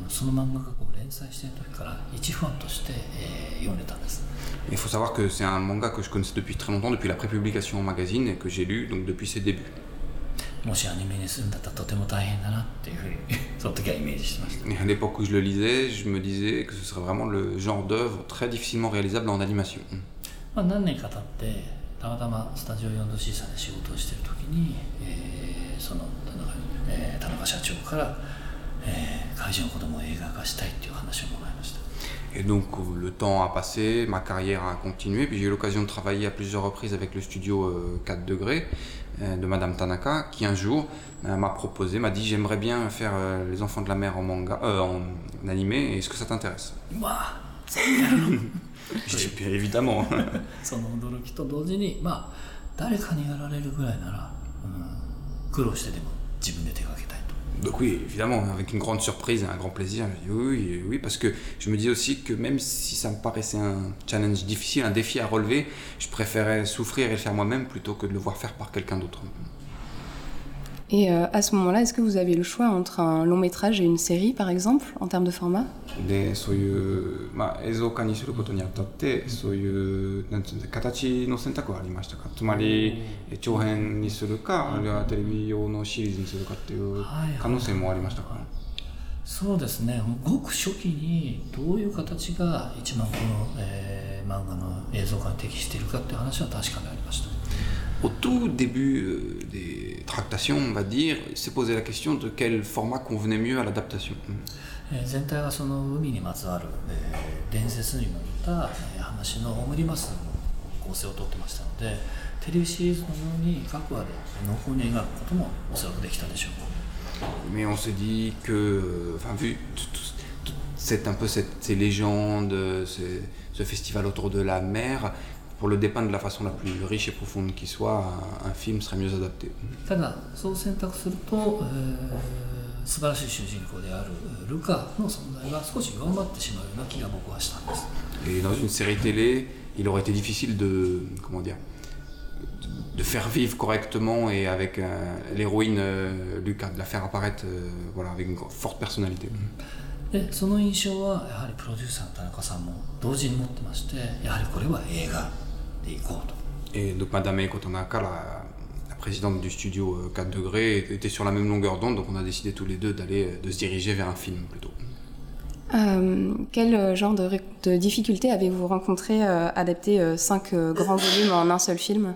のその漫画がこう連載している時から一ファンとして、えー読んでたんです。 Il faut savoir que c'est un manga que je connaissais depuis très longtemps, depuis la prépublication en magazine et que j'ai lu donc depuis ses débuts. もしアニメにするんだったらとても大変だなっていうふうにその時はイメージしてました。 Et à l'époque où je le lisais, je me disais que ce serait vraiment le genre d'œuvre très difficilement réalisable en animation. まあ、何年か経ってたまたまスタジオ 4°C さんで仕事をしている時に、えーその田中,、えー田中社長から、 えー怪獣の子供を映画化したいっていう話をもらいました。 Et donc euh, le temps a passé, ma carrière a continué, puis j'ai eu l'occasion de travailler à plusieurs reprises avec le studio euh, 4 degrés euh, de Madame Tanaka, qui un jour euh, m'a proposé, m'a dit j'aimerais bien faire euh, les enfants de la mer en manga, euh, en animé, est-ce que ça t'intéresse まあそうやるの J'ai dit bien évidemment. その驚きと同時にまあ誰かにやられるぐらいなら、うん、苦労してでも自分で手がけたいと Donc oui, évidemment, avec une grande surprise et un grand plaisir, dit oui, oui, oui, parce que je me dis aussi que même si ça me paraissait un challenge difficile, un défi à relever, je préférais souffrir et le faire moi-même plutôt que de le voir faire par quelqu'un d'autre. Et euh, à ce moment-là, est-ce que vous avez le choix entre un long métrage et une série, par exemple, en termes de format でそういう、まあ、映像化にすることにあたってそういうなんていうんだ形の選択はありましたかつまりえ長編にするかあるいはテレビ用のシリーズにするかっていうはい可能性もありましたか、そうですねごく初期にどういう形が一番この、えー漫画の映像化に適しているかっていう話は確かにありました au tout début euh, des tractations, on va dire, s'est posé la question de quel format convenait mieux à l'adaptation. Mm. 全体がその海にまつわる、えー、伝説にもった話のオムニバスの構成をとってましたのでテレビシリーズのように各話で濃厚に描くこともおそらくできたでしょう。Mais on se dit que, enfin, vu c'est ces légendes, ce, ce festival autour de la mer, pour le dépeindre de la façon la plus riche et profonde qui soit, un, un film serait mieux adapté. ただそう選択すると、えー素晴らしい主人公であるえールカの存在が少し弱まってしまうような気が僕はしたんです Et dans une série télé, il aurait été difficile de, comment dire, de, de faire vivre correctement et avec euh, l'héroïne euh, Lucas, de la faire apparaître, euh, voilà, avec une forte personnalité. でその印象はやはりプロデューサーの田中さんも同時に持ってましてやはりこれは映画 des. Et donc Madame Eikotanaka, la, présidente du studio euh, 4 degrés, était sur la même longueur d'onde, donc on a décidé tous les deux d'aller euh, de se diriger vers un film plutôt. Euh, quel genre de, de difficultés avez-vous rencontré euh, adapter 5 grands volumes en un seul film?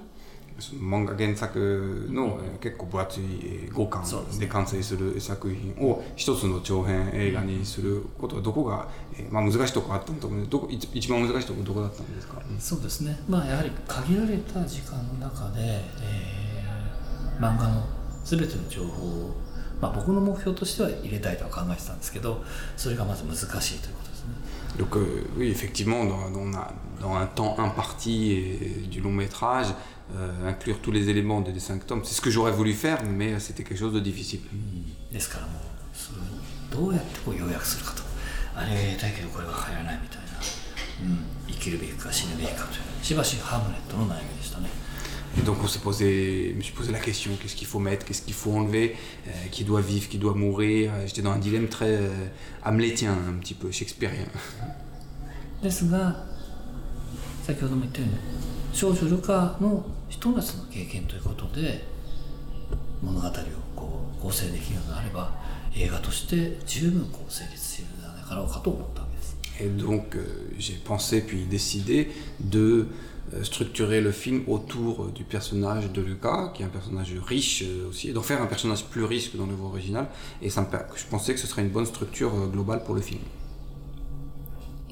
漫画原作の、えー結構分厚いえー5巻で完成する作品を一つの長編映画にすることはどこが、えーまあ、難しいところあったんと思うどこ一一番難しいところどこだったんですか、そうですね。まあやはり限られた時間の中で、えー漫画の全ての情報を、まあ、僕の目標としては入れたいとは考えてたんですけどそれがまず難しいということですね Donc euh, oui, effectivement, dans, un- temps imparti et du long métrage, euh, inclure tous les éléments des cinq tomes, c'est ce que j'aurais voulu faire, mais c'était quelque chose de difficile. で Et donc on s'est posé, je me suis posé la question, qu'est-ce qu'il faut mettre, qu'est-ce qu'il faut enlever, euh, qui doit vivre, qui doit mourir. J'étais dans un dilemme très euh, hamlétien, un petit peu shakespearien. ですが先ほども言ったように少女ルカのひと夏の経験ということで物語をこう構成できるのであれば映画として十分こう成立しているのではないかろうかと思ったわけです Et donc euh, j'ai pensé puis décidé de euh, structurer le film autour du personnage de Lucas, qui est un personnage riche euh, aussi, et d'en faire un personnage plus riche que dans le voix original. Et ça me, per- je pensais que ce serait une bonne structure euh, globale pour le film.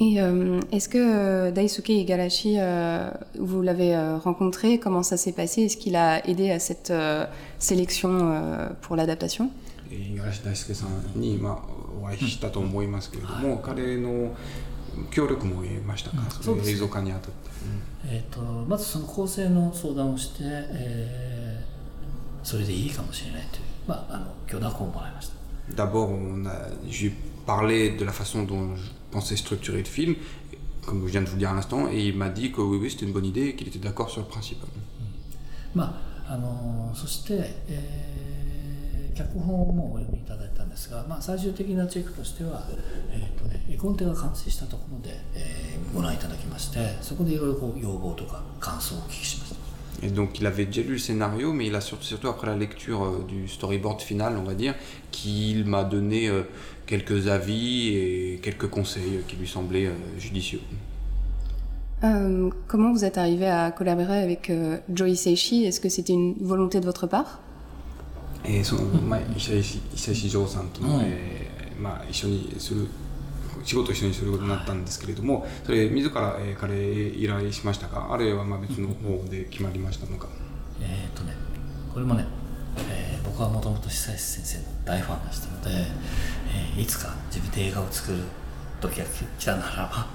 Et euh, est-ce que euh, Daisuke Igarashi, euh, vous l'avez euh, rencontré Comment ça s'est passé Est-ce qu'il a aidé à cette euh, sélection euh, pour l'adaptation えー五十嵐大輔さんに、まあ、 お会いしたと思いますけれども、彼の協力も得ましたか、それ映像化にあたって、えー、とまずその構成の相談をして、えーそれでいいかもしれないという、まあ、あの許諾をもらいました D'abord, on a, j'ai parlé de la façon dont je pensais structurer le film, comme je viens de vous le dire à l'instant, et il m'a dit que oui, oui, c'était une bonne idée et qu'il était d'accord sur le principe. まああのそして、えー脚本をもうお読みいただいですが、まあ、最終的なチェックとしては、えーとね、絵コンテが完成したところで、えーご覧いただきましてそこでいろいろこう要望とか感想をお聞きしました Et donc, il avait déjà lu le scénario, mais il a surtout, surtout après la lecture euh, du storyboard final, on va dire, qu'il m'a donné euh, quelques avis et quelques conseils qui lui semblaient euh, judicieux. Euh, comment vous êtes arrivé à collaborer avec euh, Joe Hisaishi Est-ce que c'était une volonté de votre part えーそのまあ、久石久石譲さんとも、うん。えーまあ、一緒にする仕事を一緒にすることになったんですけれども、それ自ら、えー彼へ依頼しましたか？あるいはまあ別の方で決まりましたのか、えっ、とねこれもね、えー僕はもともと久石先生の大ファンでしたので、えーいつか自分で映画を作る時が来たならば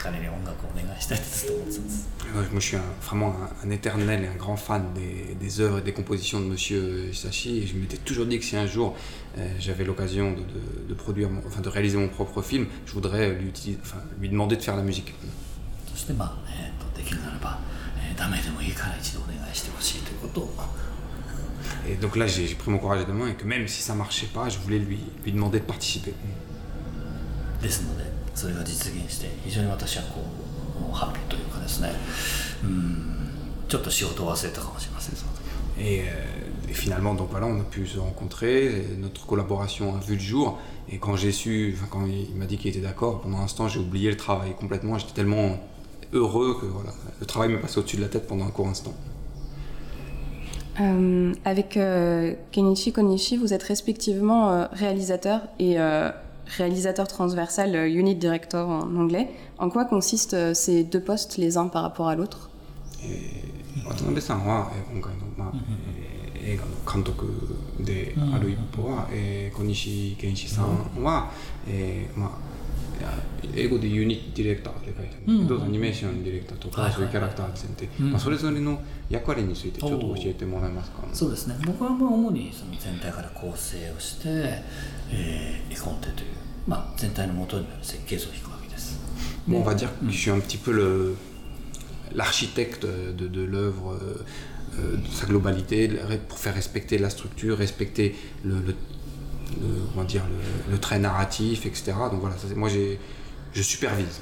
彼に音楽をお願いしたいってずっと思ってたんです Moi, je suis un- vraiment un, un éternel et un grand fan des, des œuvres et des compositions de Monsieur Hisashi. Et je m'étais toujours dit que si un jour euh, j'avais l'occasion de, de- de produire, mon- enfin de réaliser mon propre film, je voudrais lui, utiliser- enfin, lui demander de faire la musique. そしてまあ、えー、とできるならば、えーダメでもいいから一度お願いしてほしいということを Et donc là, j'ai j'ai pris mon courage à deux mains et que même si ça marchait pas, je voulais lui, lui demander de participer. ですので それが実現して非常に私はこうもうハッピーというかですねうんちょっと仕事を忘れたかもしれませんその時は Et, euh, et finalement, donc voilà, on a pu se rencontrer, et notre collaboration a vu le jour. Et quand j'ai su, enfin, quand il m'a dit qu'il était d'accord, pendant un instant, j'ai oublié le travail complètement. J'étais tellement heureux que voilà, le travail m'est passé au-dessus de la tête pendant un court instant. Euh, Avec euh, Kenichi Konishi, vous êtes respectivement euh, réalisateur et euh, réalisateur transversal, euh, unit director en anglais. En quoi consistent euh, ces deux postes les uns par rapport à l'autre? 英語でユニットディレクターで書いてあるんだけど、アニメーションディレクターとか、はいはいそういうキャラクターデザインって、うんまあ、それぞれの役割についてちょっと教えてもらえますか、そうですね僕はまあ主にその全体から構成をして、えー絵コンテという、まあ、全体の元になる設計図を引くわけです。 Bon, on va dire que je suis un petit peu le l'architecte de, de l'œuvre, euh, euh, de sa globalité, le- pour faire respecter la structure, respecter le, le- le- comment dire, le, le trait narratif, etc. Donc voilà, ça, c'est- moi j'ai, je supervise.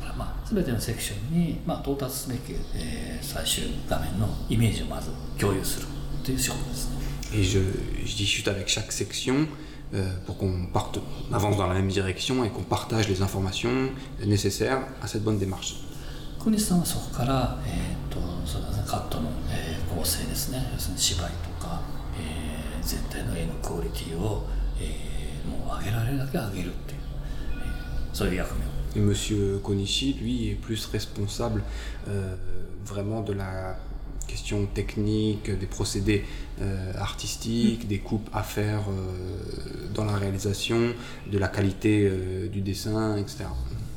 だからまあ全てのセクションに、まあ、到達すべき、えー最終画面のイメージをまず共有するという仕事ですね。 Et je, je discute avec chaque section euh, pour qu'on parte, on avance dans la même direction et qu'on partage les informations nécessaires à cette bonne démarche. 小西さんはそこから、えー、とそうですねカットの、えー構成ですね要するに芝居とか、 と えー全体の絵のクオリティを、えーもう上げられるだけ上げるっていう、えーそういう役目を Et Monsieur Konishi, lui, est plus responsable euh, vraiment de la question technique, des procédés euh, artistiques, des coupes à faire euh, dans la réalisation, de la qualité euh, du dessin, etc.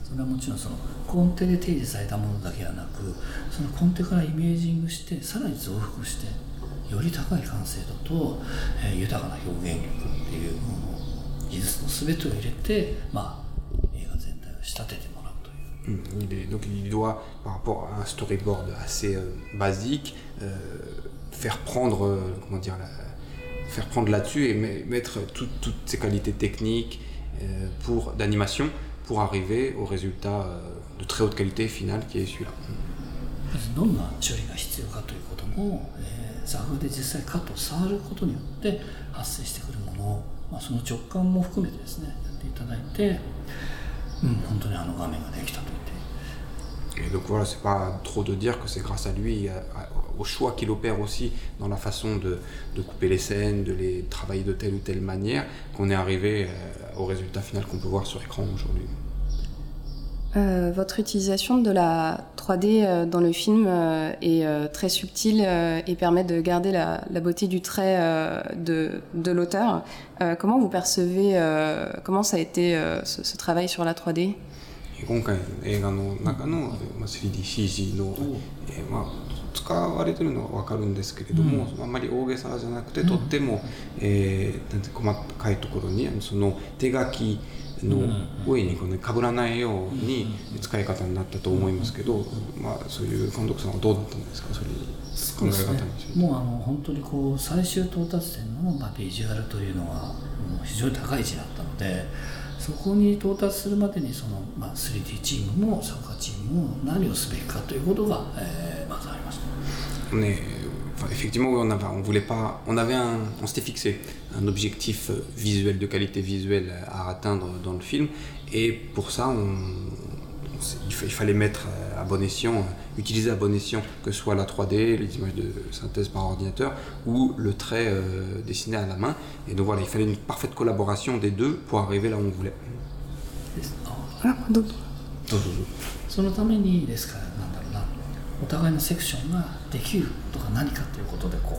それはもちろんそのコンテで提示されたものだけではなくそのコンテからイメージングしてさらに増幅して より高い完成度と、えー豊かな表現力っていうものを技術の全てを入れて、まあ、映画全体を仕立ててもらうという Mm. Il est- donc il doit, par rapport à un storyboard assez euh, basique, euh, faire prendre, euh, comment dire, la- faire prendre là-dessus et me- mettre tout- toutes ses qualités techniques euh, pour d'animation pour arriver au résultat euh, de très haute qualité finale qui est celui-là. まずどんな処理が必要かということも、えー 作風で実際カットを触ることによって発生してくるものを、まあ、その直感も含めてですねやっていただいて、うん、本当にあの画面ができたと言って Et donc voilà, c'est pas trop de dire que c'est grâce à lui, à- à- au choix qu'il opère aussi dans la façon de, de couper les scènes, de les travailler de telle ou telle manière, qu'on est arrivé euh, au résultat final qu'on peut voir sur écran aujourd'hui. Euh, votre utilisation de la 3D euh, dans le film euh, est euh, très subtile euh, et permet de garder la, la beauté du trait euh, de, de l'auteur. Euh, comment vous percevez, euh, comment ça a été euh, ce, ce travail sur la 3D 今回の映画の中のまあ 3DCG の、えーまあ、使われてるのは分かるんですけれども、あんまり大げさじゃなくて、とっても、えーなんて細かいところにあのその手書き の上にこう、ね、被らないように使い方になったと思いますけど、まあ、そういう監督さんはどうだったんですか？それ考え方について。もうあの本当にこう最終到達点の、まあ、ビジュアルというのはもう非常に高い位置だったのでそこに到達するまでにその、まあ、3D チームも参加チームも何をすべきかということが、えーまずありました。est, enfin, effectivement, oui, on avait, on voulait pas, on avait un, on s'était fixé un objectif euh, visuel de qualité visuelle à atteindre dans le film, et pour ça, on, on s'est- il, fa- il fallait mettre euh, à bon escient, euh, utiliser à bon escient que ce soit la 3D, les images de synthèse par ordinateur, ou le trait euh, dessiné à la main. Et donc voilà, il fallait une parfaite collaboration des deux pour arriver là où on voulait. ですあ Ah, donc, どうぞどうぞそのためにですからなんだろうな お互いのセクションができるとか何かということでこ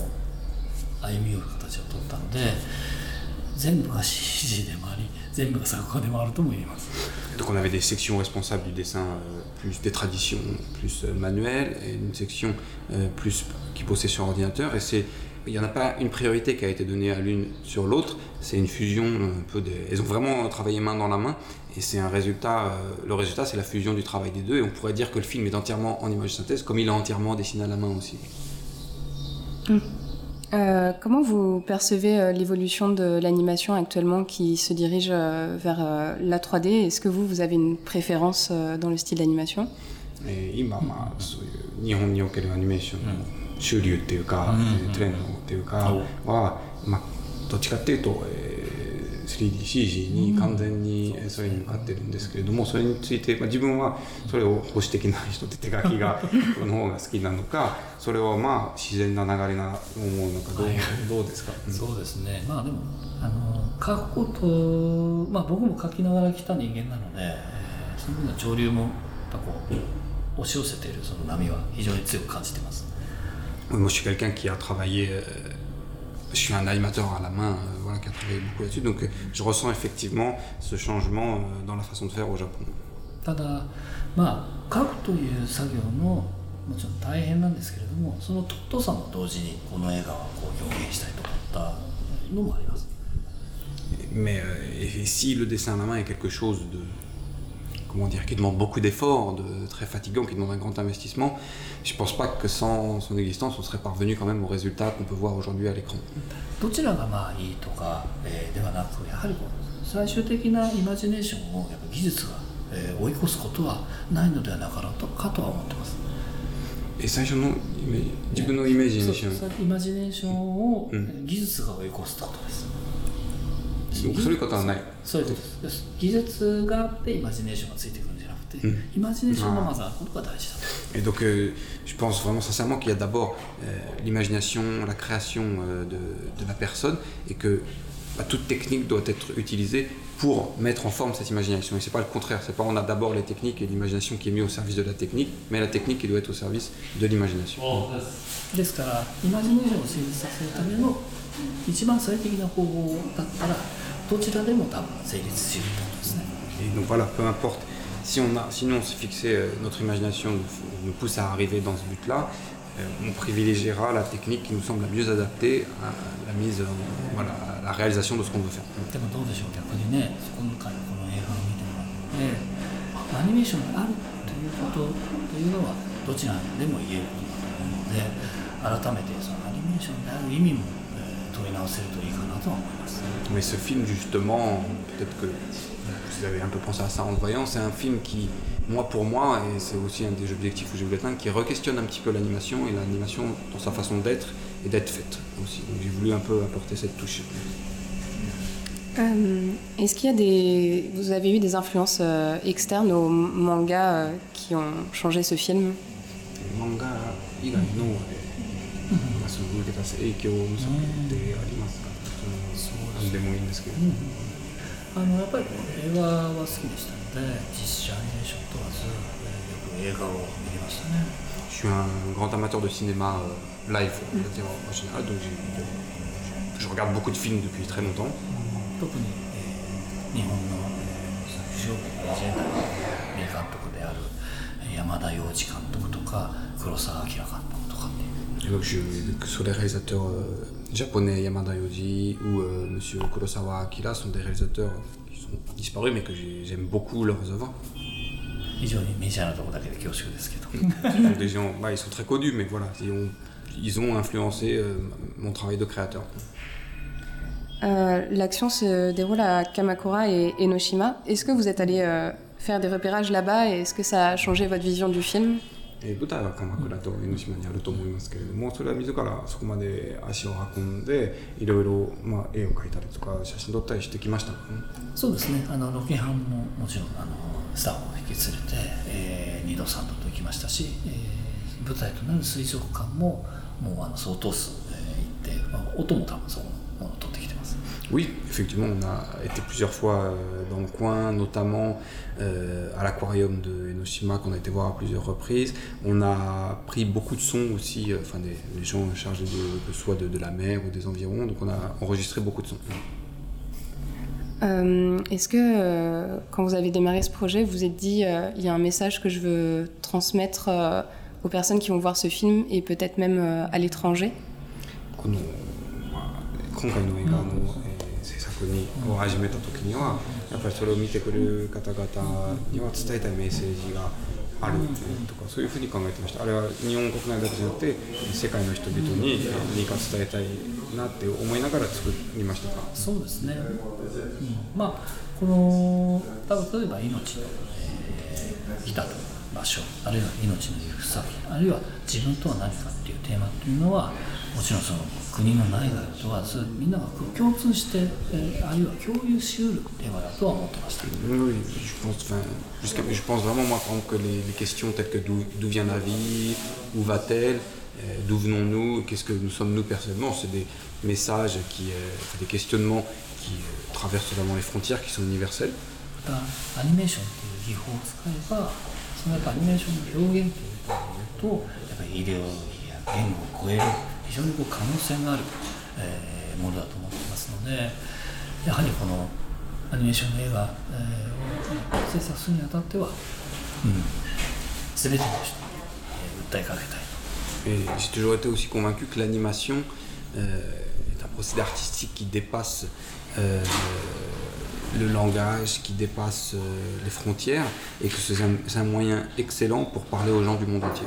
う歩み寄る形を取ったので全部が CG でもあり全部が作画でもあるとも言えます Donc on avait des sections responsables du dessin euh, plus des traditions plus euh, manuelles et une section euh, plus qui bossait sur ordinateur et c'est il n'y en a pas une priorité qui a été donnée à l'une sur l'autre, c'est une fusion un peu des... Elles ont vraiment travaillé main dans la main. Et c'est un résultat, euh, le résultat c'est la fusion du travail des deux. Et on pourrait dire que le film est entièrement en image synthèse comme il est entièrement dessiné à la main aussi. euh, comment vous percevez euh, l'évolution de l'animation actuellement qui se dirige euh, vers euh, la 3D Est-ce que vous, vous avez une préférence euh, dans le style d'animation? えっていうか、は、まあ、どっちかっていうと、えー 3DCG に完全にえーそれに向かってるんですけれどもそれについて、まあ、自分はそれを保守的な人って手書きがこ の方が好きなのかそれはまあ自然な流れな思うのかどう,、どうですか、うん。そうですね。まあでもあの書くことまあ僕も書きながら来た人間なので、えーその分の潮流もやっぱこう押し寄せているその波は非常に強く感じてます Oui, moi, je suis quelqu'un qui a travaillé. euh, je suis un animateur à la main, euh, voilà, qui a travaillé beaucoup là-dessus. Donc, euh, je ressens effectivement ce changement euh, dans la façon de faire au Japon. ただまあ書くという作業ももちろん大変なんですけれどもその尊さも同時にこの映画はこう表現したいと思ったのもあります Mais euh, et, et si le dessin à la main est quelque chose de. Comment dire, qui demande beaucoup d'efforts, de très fatigant, qui demande un grand investissement, je pense pas que sans son existence, on serait parvenu quand même au résultat qu'on peut voir aujourd'hui à l'écran. どちらがまあいいとか、えーではなくやはりこう最終的なイマジネーションをやっぱ技術が、えー追い越すことはないのではなかろうとかとは思ってます。 Et 最初のイメージ自分のイメージにしようそうイマジネーションを、うん技術が追い越すってことです。僕そ ういうことはない。そういうことですです技術があってイマジネーションがついてくるんじゃなくて、うんイマジネーションがまずあることが大事だと。 Et donc, euh, je pense vraiment sincèrement qu'il y a d'abord euh, l'imagination, la création euh, de, de la personne, et que bah, toute technique doit être utilisée pour mettre en forme cette imagination. Et c'est pas le contraire. C'est pas on a d'abord les techniques et l'imagination qui est mise au service de la technique, mais la technique qui doit être au service de l'imagination. ですからイマジネーションを成立させるための一番最適な方法だったら どちらでも多分成立するってことですね。 Et donc voilà, peu importe. Si on a, sinon on s'est fixé, euh, notre imagination nous, nous pousse à arriver dans ce but-là, euh, on privilégiera la technique qui nous semble la mieux adaptée à la mise, en- voilà, à la réalisation de ce qu'on veut faire. でもどうでしょう逆にね今回のこの映画を見てもらってアニメーションがあるということというのはどちらでも言えることだと思うので改めてそのアニメーションである意味も、 えー問い直せるといいかなとは思います。 Mais ce film, justement, peut-être que vous avez un peu pensé à ça en le voyant, c'est un film qui, moi pour moi, et c'est aussi un des objectifs où je voulais atteindre, qui re-questionne un petit peu l'animation et l'animation dans sa façon d'être et d'être faite aussi. Donc j'ai voulu un peu apporter cette touche. Euh, Est-ce qu'il y a des. Vous avez eu des influences euh, externes aux mangas euh, qui ont changé ce film 漫画以外 の、えーまあその受けた影響ってありますかその何でもいいん。ですけど、あのやっぱり映画は好きでしたので実写アニメーション問わず、えーよく映画を見ましたね。Je suis un grand amateur de cinéma euh, live, on va dire en général, donc j'ai- je regarde beaucoup de films depuis très longtemps. 特に、えー日本の、えー作詞をレジェンダーの名監督であるえー山田洋次監督とか黒澤明監 Donc, je, que ce soit les réalisateurs euh, japonais, Yamada Yoji ou euh, Monsieur Kurosawa Akira sont des réalisateurs qui sont disparus, mais que j'aime beaucoup leurs œuvres. Ils ont des bah, ils sont très connus, mais voilà, ils ont, influencé euh, mon travail de créateur. Euh, l'action se déroule à Kamakura et Enoshima. Est-ce que vous êtes allé faire des repérages là-bas et est-ce que ça a changé votre vision du film? え舞台は鎌倉と江ノ島にあると思いますけれどもそれは自らそこまで足を運んでいろいろ、ま、絵を描いたりとか写真撮ったりしてきましたか？ねそうですね。あのロケハンももちろんあのスタッフを引き連れて、え2度3度と行きましたし、えー舞台となる水族館ももうあの相当数、えー行って、まあ、音も多分そうあの Oui, effectivement, on a été plusieurs fois euh, dans le coin, notamment euh, à l'aquarium de Enoshima qu'on a été voir à plusieurs reprises. On a pris beaucoup de sons aussi, euh, enfin des, les gens chargés de, de soit de, de la mer ou des environs, donc on a enregistré beaucoup de sons. Euh, Est-ce que euh, quand vous avez démarré ce projet, vous vous êtes dit euh, il y a un message que je veux transmettre aux personnes qui vont voir ce film et peut-être même à l'étranger? にを始めた時にはやっぱりそれを見てくれる方々には伝えたいメッセージがあるとかそういうふうに考えてました。あれは日本国内だけじゃなくて世界の人々にえー何か伝えたいなって思いながら作りましたか？そうですね、うん。まあこの多分例えば命の、えー、来た場所あるいは命の行く先あるいは自分とは何かっていうテーマっていうのはもちろんその国の内外を問わずみんなが共通して、えーあるいは共有しうるテーマだとは思ってました Oui, je pense, enfin, jusqu'à- je pense vraiment, moi, par exemple, que les, les questions telles que d'où d'où vient la vie, où va-t-elle, euh, d'où venons-nous, qu'est-ce que nous sommes nous personnellement, c'est des messages, qui, euh, enfin, des questionnements qui euh, traversent vraiment les frontières, qui sont universels. またアニメーションっていう技法を使えばそのやっぱアニメーションの表現ということをやっぱり医療や言語を超える 非常にこう可能性がある、えーものだと思ってますのでやはりこのアニメーションの映画、えーを制作するにあたっては、うん、全ての人に、えー訴えかけたい Et j'ai toujours été aussi convaincu que l'animation euh, est un procédé artistique qui dépasse euh, le langage, qui dépasse euh, les frontières, et que c'est un, c'est un moyen excellent pour parler aux gens du monde entier.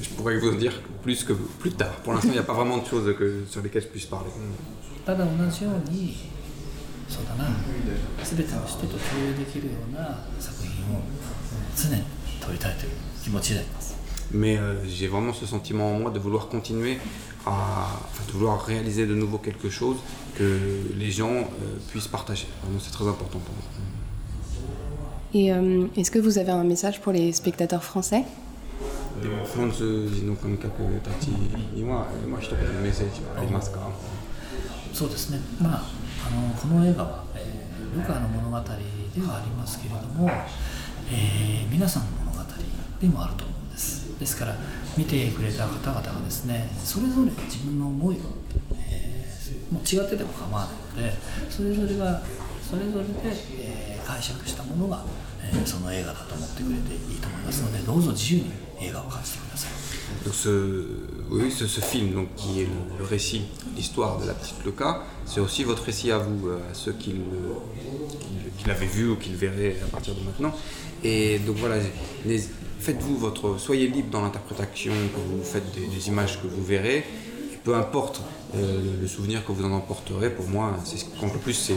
je pourrais vous en dire plus, que, plus tard. Pour l'instant, il n'y a pas vraiment de choses que, sur lesquelles je puisse parler. ただ同じようにそうだな全ての人と共有できるような作品を常に撮りたいという気持ちであります Mais euh, j'ai vraiment ce sentiment en moi de vouloir continuer à. Enfin, de vouloir réaliser de nouveau quelque chose que les gens euh, puissent partager. Vraiment, c'est très important pour moi. Et euh, est-ce que vous avez un message pour les spectateurs français でもフランス人の観客たちには、えーまあ、一言のメッセージはありますか？そうですね。まああのこの映画は、えールカの物語ではありますけれども、えー皆さんの物語でもあると思うんです。ですから見てくれた方々がですねそれぞれ自分の思いを、えーもう違ってても構わないのでそれぞれがそれぞれで、えー解釈したものが、えーその映画だと思ってくれていいと思いますのでどうぞ自由に映画を感じてください Donc ce, oui, ce, ce film donc, qui est le, le récit, l'histoire de la petite Luca, c'est aussi votre récit à vous, euh, à ceux qui, le- qui- qui l'avaient vu ou qui le verraient à partir de maintenant. Et donc voilà, les- faites-vous votre, soyez libre dans l'interprétation que vous faites des, des images que vous verrez. Et peu importe euh, le souvenir que vous en emporterez, pour moi, c'est ce qui compte le plus, c'est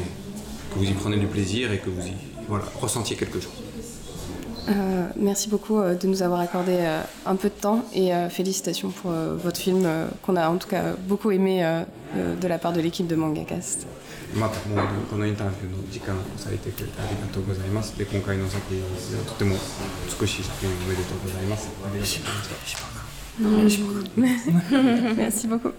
que vous y prenez du plaisir et que vous y voilà, ressentiez quelque chose. Euh, merci beaucoup euh, de nous avoir accordé euh, un peu de temps et euh, félicitations pour euh, votre film euh, qu'on a en tout cas beaucoup aimé euh, euh, de la part de l'équipe de MangaCast. またもうこのインタビューの時間を割いてくれてありがとうございます。で今回の作品はとても美しい作品おめでとうございます。ありがとうございました。 merci beaucoup.